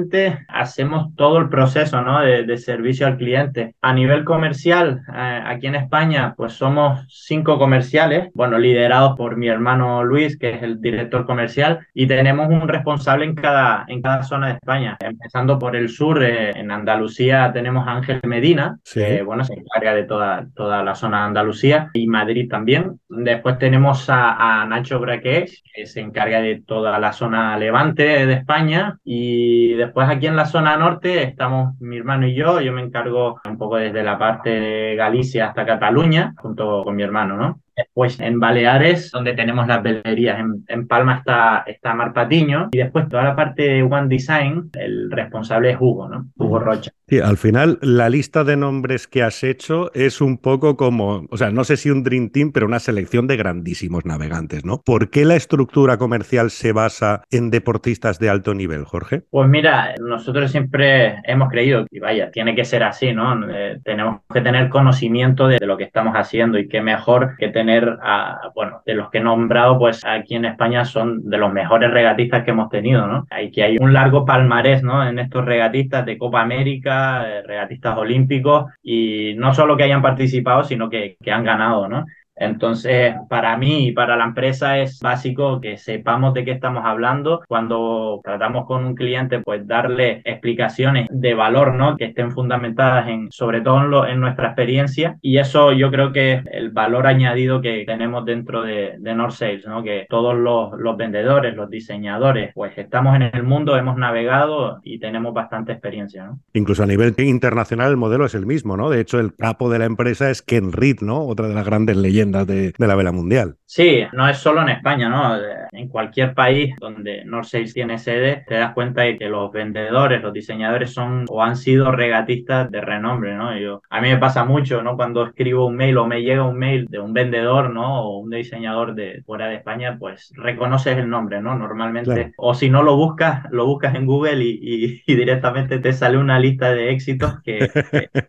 Speaker 4: hacemos todo el proceso, ¿no? de, de servicio al cliente. A nivel comercial, eh, aquí en España, pues somos cinco comerciales, bueno, liderados por mi hermano Luis, que es el director comercial, y tenemos un responsable en cada, en cada zona de España. Empezando por el sur, eh, en Andalucía tenemos a Ángel Medina,
Speaker 1: Sí.
Speaker 4: que bueno, se encarga de toda, toda la zona de Andalucía y Madrid también. Después tenemos a, a Nacho Braqués, que se encarga de toda la zona levante de España. Y después aquí en la zona norte estamos mi hermano y yo. Yo me encargo un poco desde la parte de Galicia hasta Cataluña, junto con mi hermano, ¿no? Después en Baleares, donde tenemos las velerías. En, en Palma está, está Mar Patiño. Y después toda la parte de One Design, el responsable es Hugo, ¿no? Hugo Rocha.
Speaker 1: Sí, al final la lista de nombres que has hecho es un poco como, o sea, no sé si un Dream Team, pero una selección de grandísimos navegantes, ¿no? ¿Por qué la estructura comercial se basa en deportistas de alto nivel, Jorge?
Speaker 4: Pues mira, nosotros siempre hemos creído que, vaya, tiene que ser así, ¿no? Eh, tenemos que tener conocimiento de, de lo que estamos haciendo y qué mejor que tener, a, bueno, de los que he nombrado, pues aquí en España son de los mejores regatistas que hemos tenido, ¿no? Hay que hay un largo palmarés, ¿no? En estos regatistas de Copa América, eh, regatistas olímpicos y no solo que hayan participado, sino que, que han ganado, ¿no? Entonces, para mí y para la empresa es básico que sepamos de qué estamos hablando. Cuando tratamos con un cliente, pues darle explicaciones de valor, ¿no? Que estén fundamentadas en, sobre todo en, lo- en nuestra experiencia. Y eso yo creo que es el valor añadido que tenemos dentro de, de North Sales, ¿no? Que todos los, los vendedores, los diseñadores, pues estamos en el mundo, hemos navegado y tenemos bastante experiencia, ¿no?
Speaker 1: Incluso a nivel internacional el modelo es el mismo, ¿no? De hecho, el capo de la empresa es Ken Reed, ¿no? Otra de las grandes leyendas de, de la vela mundial.
Speaker 4: Sí, no es solo en España, ¿no? En cualquier país donde North Sails tiene sede, te das cuenta de que los vendedores, los diseñadores son o han sido regatistas de renombre, ¿no? Yo, a mí me pasa mucho, ¿no? Cuando escribo un mail o me llega un mail de un vendedor, ¿no? O un diseñador de fuera de España, pues reconoces el nombre, ¿no? Normalmente, o si no lo buscas, lo buscas en Google y, directamente te sale una lista de éxitos [laughs] que,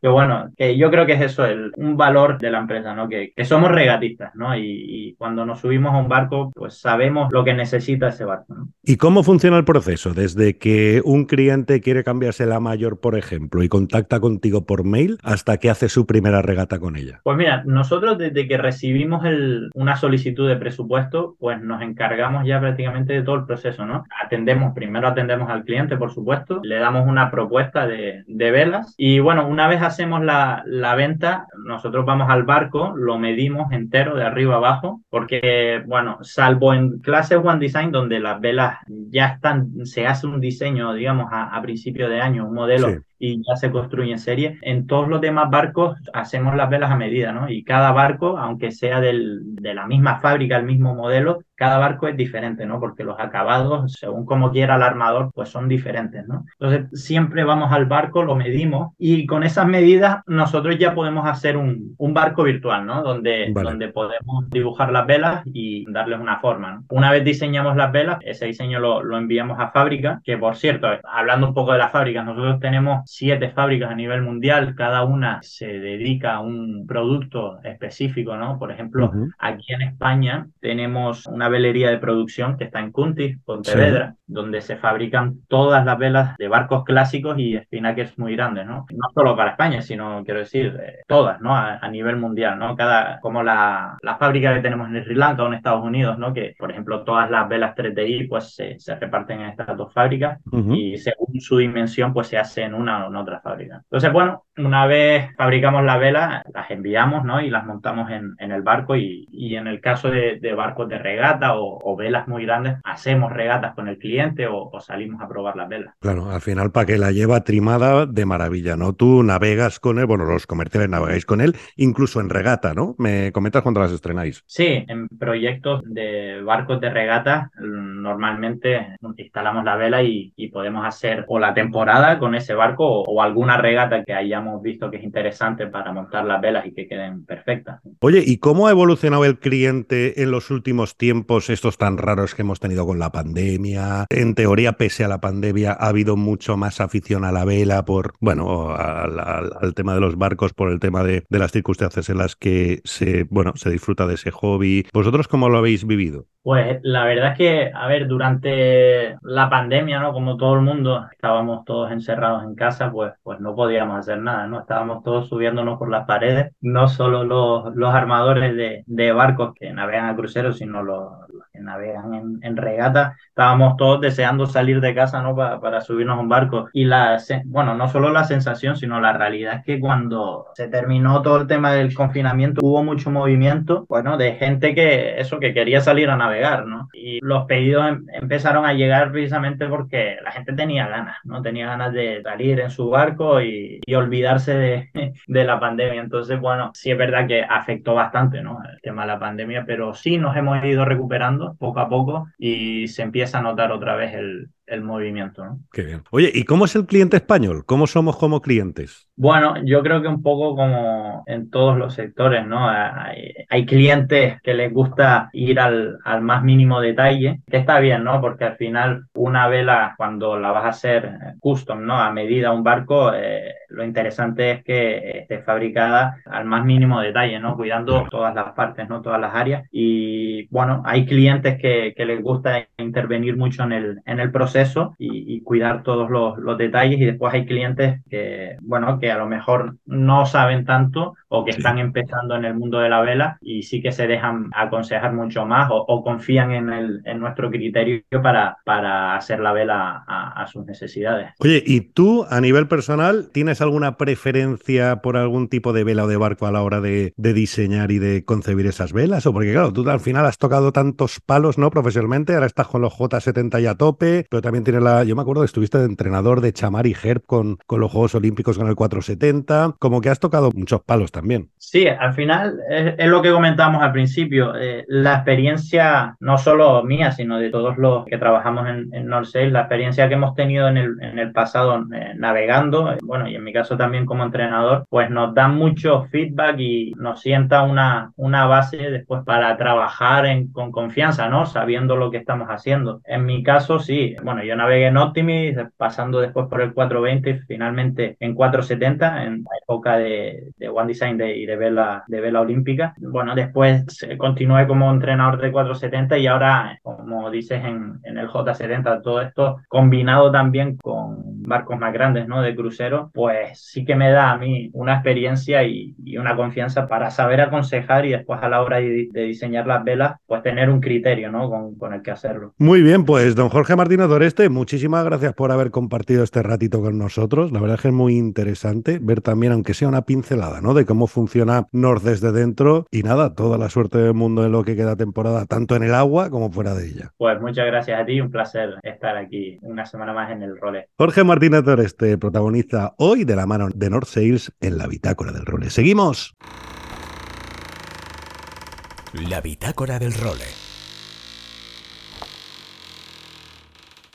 Speaker 4: que, bueno, que yo creo que es eso, el, un valor de la empresa, ¿no? Que, que somos regatistas, ¿no? Y, y cuando nos subimos a un barco, pues sabemos lo que necesita ese barco.
Speaker 1: ¿Y cómo funciona el proceso? Desde que un cliente quiere cambiarse la mayor, por ejemplo, y contacta contigo por mail, hasta que hace su primera regata con ella.
Speaker 4: Pues mira, nosotros desde que recibimos el, una solicitud de presupuesto, pues nos encargamos ya prácticamente de todo el proceso, ¿no? Atendemos, primero atendemos al cliente, por supuesto, le damos una propuesta de, de velas y bueno, una vez hacemos la, la venta, nosotros vamos al barco, lo medimos entero de arriba abajo, porque, bueno, salvo en clase One Design, donde las velas ya están, se hace un diseño, digamos, a, principio de año, un modelo. Y ya se construye en serie. En todos los demás barcos hacemos las velas a medida, ¿no? Y cada barco, aunque sea del, de la misma fábrica, el mismo modelo, cada barco es diferente, ¿no? Porque los acabados, según como quiera el armador, pues son diferentes, ¿no? Entonces, siempre vamos al barco, lo medimos y con esas medidas nosotros ya podemos hacer un, un barco virtual, ¿no? Donde, donde podemos dibujar las velas y darles una forma, ¿no? Una vez diseñamos las velas, ese diseño lo, lo enviamos a fábrica, que por cierto, hablando un poco de las fábricas, nosotros tenemos siete fábricas a nivel mundial, cada una se dedica a un producto específico, ¿no? Por ejemplo, aquí en España tenemos una velería de producción que está en Cuntis, Pontevedra, donde se fabrican todas las velas de barcos clásicos y espinaques muy grandes, ¿no? No solo para España, sino, quiero decir, eh, todas, ¿no? A, nivel mundial, ¿no? Cada, como la, la, fábrica que tenemos en Sri Lanka o en Estados Unidos, ¿no? Que, por ejemplo, todas las velas 3DI, pues se, se reparten en estas dos fábricas y según su dimensión, pues se hace en una en otra fábrica. Entonces, bueno, una vez fabricamos la vela, las enviamos, ¿no? Y las montamos en, en el barco y, y, en el caso de, de barcos de regata o, velas muy grandes, hacemos regatas con el cliente o, salimos a probar las velas.
Speaker 1: Claro, al final para que la lleva trimada de maravilla, ¿no? Tú navegas con él, bueno, los comerciales navegáis con él, incluso en regata, ¿no? Me comentas cuando las estrenáis.
Speaker 4: Sí, en proyectos de barcos de regata normalmente instalamos la vela y, podemos hacer o la temporada con ese barco o, alguna regata que hayamos visto que es interesante para montar las velas y que queden perfectas.
Speaker 1: Oye, ¿y cómo ha evolucionado el cliente en los últimos tiempos? estos tan raros que hemos tenido con la pandemia. En teoría, pese a la pandemia, ha habido mucho más afición a la vela por, bueno, al, tema de los barcos, por el tema de, de, las circunstancias en las que se, bueno, se disfruta de ese hobby. ¿Vosotros cómo lo habéis vivido?
Speaker 4: Pues la verdad es que, a ver, durante la pandemia, ¿no? Como todo el mundo, estábamos todos encerrados en casa, pues, pues no podíamos hacer nada, ¿no? Estábamos todos subiéndonos por las paredes, no solo los, los armadores de, de barcos que navegan a cruceros, sino los, navegan en, regata, estábamos todos deseando salir de casa, ¿no? para subirnos a un barco. Y la, bueno, no solo la sensación, sino la realidad es que cuando se terminó todo el tema del confinamiento, hubo mucho movimiento, bueno, de gente que, eso, que quería salir a navegar, ¿no? Y los pedidos em, empezaron a llegar precisamente porque la gente tenía ganas, ¿no? Tenía ganas de salir en su barco y, y olvidarse de, [laughs] de la pandemia. Entonces, bueno, sí es verdad que afectó bastante, ¿no? El tema de la pandemia, pero sí nos hemos ido recuperando poco a poco y se empieza a notar otra vez el, el movimiento. ¿no?
Speaker 1: Qué bien. Oye, ¿y cómo es el cliente español? ¿Cómo somos como clientes?
Speaker 4: Bueno, yo creo que un poco como en todos los sectores, ¿no? Hay, hay clientes que les gusta ir al, al, más mínimo detalle, que está bien, ¿no? Porque al final una vela, cuando la vas a hacer custom, ¿no? A medida un barco, eh, lo interesante es que esté fabricada al más mínimo detalle, ¿no? Cuidando todas las partes, ¿no? Todas las áreas. Y bueno, hay clientes que, que les gusta intervenir mucho en el, en el proceso y, cuidar todos los, los, detalles y después hay clientes que, bueno, que a lo mejor no saben tanto o que están empezando en el mundo de la vela y sí que se dejan aconsejar mucho más o, confían en, el, en nuestro criterio para, para hacer la vela a, sus necesidades.
Speaker 1: Oye, ¿y tú a nivel personal tienes alguna preferencia por algún tipo de vela o de barco a la hora de, de diseñar y de concebir esas velas? O porque claro, tú al final has tocado tantos palos, ¿no? Profesionalmente, ahora estás con los J70 y a tope, pero también tienes la. Yo me acuerdo que estuviste de entrenador de Chamari Herb con, con los Juegos Olímpicos con el 470. Como que has tocado muchos palos también.
Speaker 4: Sí, al final es, lo que comentábamos al principio. Eh, la experiencia, no solo mía, sino de todos los que trabajamos en, en Northsail, la experiencia que hemos tenido en el, en el pasado eh, navegando, eh, bueno, y en mi caso también como entrenador, pues nos da mucho feedback y nos sienta una, una base después para trabajar en, con confianza, ¿no? Sabiendo lo que estamos haciendo. En mi caso, sí, bueno, yo navegué en Optimis, pasando después por el 420 y finalmente en 470, en la época de, de One Design de, y de vela, de vela olímpica. Bueno, después continué como entrenador de 470 y ahora, como dices en, en el J70, todo esto combinado también con barcos más grandes, ¿no? De crucero, pues sí que me da a mí una experiencia y, y una confianza para saber aconsejar y después a la hora de, de diseñar las velas, pues tener un criterio, ¿no? Con, con, el que hacerlo.
Speaker 1: Muy bien, pues don Jorge Martínez Doreste, muchísimas gracias por haber compartido este ratito con nosotros. La verdad es que es muy interesante ver también, aunque sea una pincelada, ¿no? De cómo funciona North desde dentro y nada, toda la suerte del mundo en lo que queda temporada, tanto en el agua como fuera de ella.
Speaker 4: Pues muchas gracias a ti, un placer estar aquí una semana más en el role.
Speaker 1: Jorge Martínez Doreste protagoniza hoy de la mano de North Sales en la bitácora del role. Seguimos.
Speaker 2: La bitácora del role.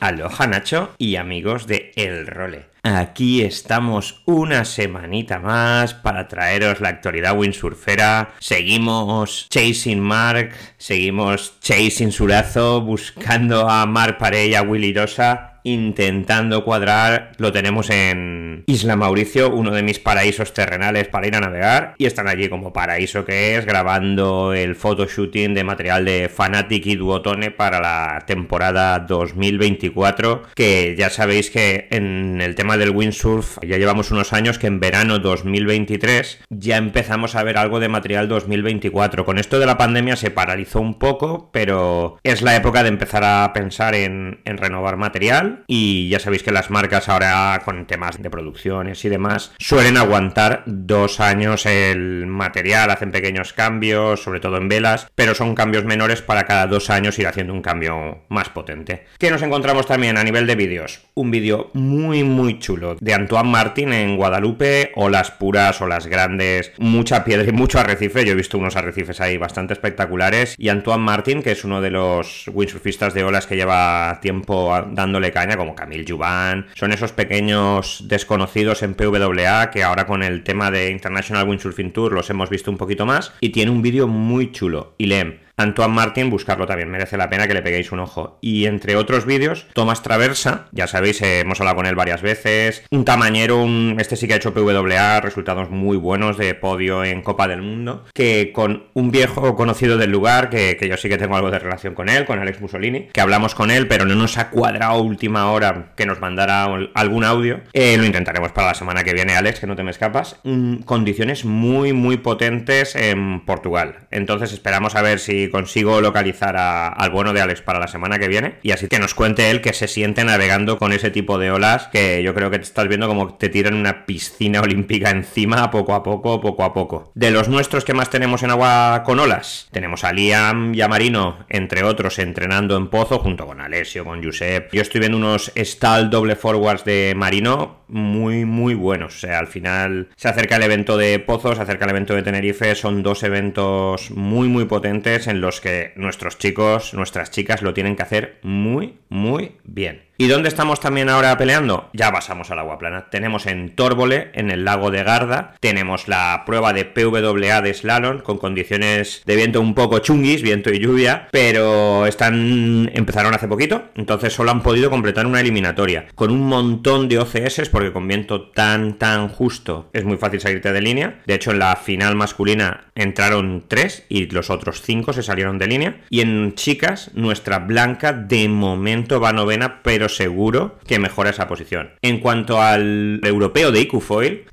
Speaker 5: Aloha Nacho y amigos de El Role. Aquí estamos una semanita más para traeros la actualidad windsurfera. Seguimos chasing Mark, seguimos chasing Surazo, buscando a Mark Parey y a Willy Rosa intentando cuadrar. Lo tenemos en Isla Mauricio, uno de mis paraísos terrenales para ir a navegar. Y están allí como paraíso que es, grabando el photoshooting de material de Fanatic y Duotone para la temporada 2024. Que ya sabéis que en el tema del windsurf ya llevamos unos años que en verano 2023 ya empezamos a ver algo de material 2024. Con esto de la pandemia se paralizó un poco, pero es la época de empezar a pensar en, en renovar material y ya sabéis que las marcas ahora con temas de producciones y demás suelen aguantar dos años el material, hacen pequeños cambios, sobre todo en velas, pero son cambios menores para cada dos años ir haciendo un cambio más potente. ¿Qué nos encontramos también a nivel de vídeos? Un vídeo muy muy chulo de Antoine Martin en Guadalupe, olas puras, olas grandes, mucha piedra y mucho arrecife, yo he visto unos arrecifes ahí bastante espectaculares y Antoine Martin, que es uno de los windsurfistas de olas que lleva tiempo dándole como Camille Juvan, son esos pequeños desconocidos en PWA que ahora con el tema de International Windsurfing Tour los hemos visto un poquito más y tiene un vídeo muy chulo. Y leem, Antoine Martin, buscarlo también, merece la pena que le peguéis un ojo. Y entre otros vídeos, Tomás Traversa, ya sabéis, eh, hemos hablado con él varias veces, un tamañero, un, este sí que ha hecho PWA, resultados muy buenos de podio en Copa del Mundo, que con un viejo conocido del lugar, que, que yo sí que tengo algo de relación con él, con Alex Mussolini, que hablamos con él, pero no nos ha cuadrado última hora que nos mandara algún audio. Eh, lo intentaremos para la semana que viene, Alex, que no te me escapas. Mm, condiciones muy, muy potentes en Portugal. Entonces esperamos a ver si consigo localizar al bueno de Alex para la semana que viene y así que nos cuente él que se siente navegando con ese tipo de olas que yo creo que te estás viendo como te tiran una piscina [laughs] olímpica encima poco a poco, poco a poco. De los nuestros que más tenemos en agua con olas, tenemos a Liam y a Marino, entre otros, entrenando en Pozo junto con Alessio, con Josep. Yo estoy viendo unos stall doble forwards de Marino muy, muy buenos. O sea, al final se acerca el evento de Pozo, se acerca el evento de Tenerife, son dos eventos muy, muy potentes en los que nuestros chicos, nuestras chicas lo tienen que hacer muy, muy bien. ¿Y dónde estamos también ahora peleando? Ya pasamos al agua plana. Tenemos en Tórbole, en el lago de Garda, tenemos la prueba de PWA de slalom con condiciones de viento un poco chunguis, viento y lluvia, pero están empezaron hace poquito, entonces solo han podido completar una eliminatoria con un montón de OCS porque con viento tan tan justo es muy fácil salirte de línea. De hecho, en la final masculina entraron tres y los otros cinco se salieron de línea. Y en chicas, nuestra blanca de momento va novena, pero seguro que mejora esa posición. En cuanto al europeo de IQ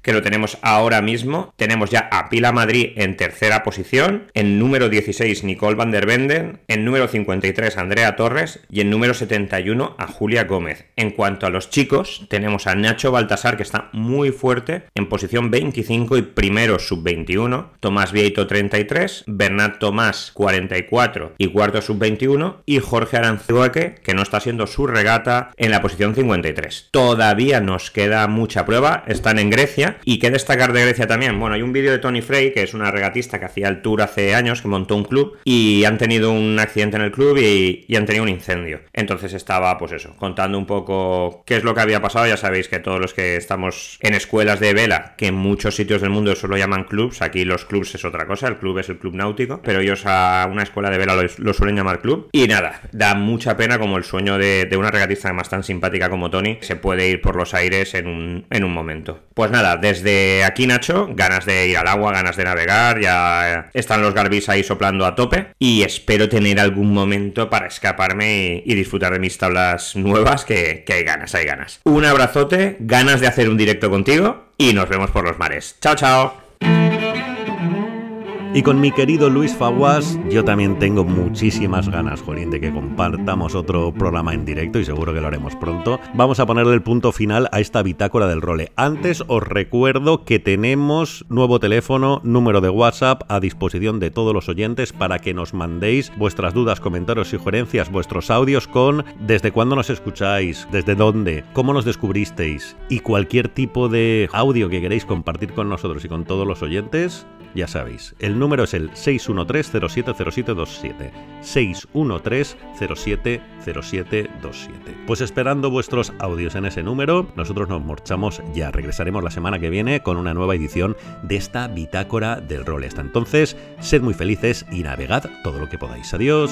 Speaker 5: que lo tenemos ahora mismo, tenemos ya a Pila Madrid en tercera posición, en número 16 Nicole van der Venden, en número 53 Andrea Torres y en número 71 a Julia Gómez. En cuanto a los chicos, tenemos a Nacho Baltasar que está muy fuerte en posición 25 y primero sub-21, Tomás Vieito 33, Bernat Tomás 44 y cuarto sub-21 y Jorge Aranzuaque que no está siendo su regata en la posición 53. Todavía nos queda mucha prueba, están en Grecia. ¿Y qué destacar de Grecia también? Bueno, hay un vídeo de Tony Frey, que es una regatista que hacía el tour hace años, que montó un club y han tenido un accidente en el club y, y han tenido un incendio. Entonces estaba, pues eso, contando un poco qué es lo que había pasado. Ya sabéis que todos los que estamos en escuelas de vela, que en muchos sitios del mundo solo llaman clubs, aquí los clubs es otra cosa, el club es el club náutico, pero ellos a una escuela de vela lo, suelen llamar club. Y nada, da mucha pena como el sueño de, una regatista más tan simpática como Tony se puede ir por los aires en un, en un momento. Pues nada, desde aquí Nacho, ganas de ir al agua, ganas de navegar, ya están los garbis ahí soplando a tope y espero tener algún momento para escaparme y, disfrutar de mis tablas nuevas que, que hay ganas, hay ganas. Un abrazote, ganas de hacer un directo contigo y nos vemos por los mares. Chao, chao.
Speaker 1: Y con mi querido Luis Faguas, yo también tengo muchísimas ganas, Jolín, de que compartamos otro programa en directo y seguro que lo haremos pronto. Vamos a ponerle el punto final a esta bitácora del role. Antes os recuerdo que tenemos nuevo teléfono, número de WhatsApp a disposición de todos los oyentes para que nos mandéis vuestras dudas, comentarios, sugerencias, vuestros audios con desde cuándo nos escucháis, desde dónde, cómo nos descubristeis y cualquier tipo de audio que queréis compartir con nosotros y con todos los oyentes ya sabéis, el número es el 613-070727. 613-070727. Pues esperando vuestros audios en ese número, nosotros nos marchamos ya. Regresaremos la semana que viene con una nueva edición de esta bitácora del rol. Hasta entonces, sed muy felices y navegad todo lo que podáis. Adiós.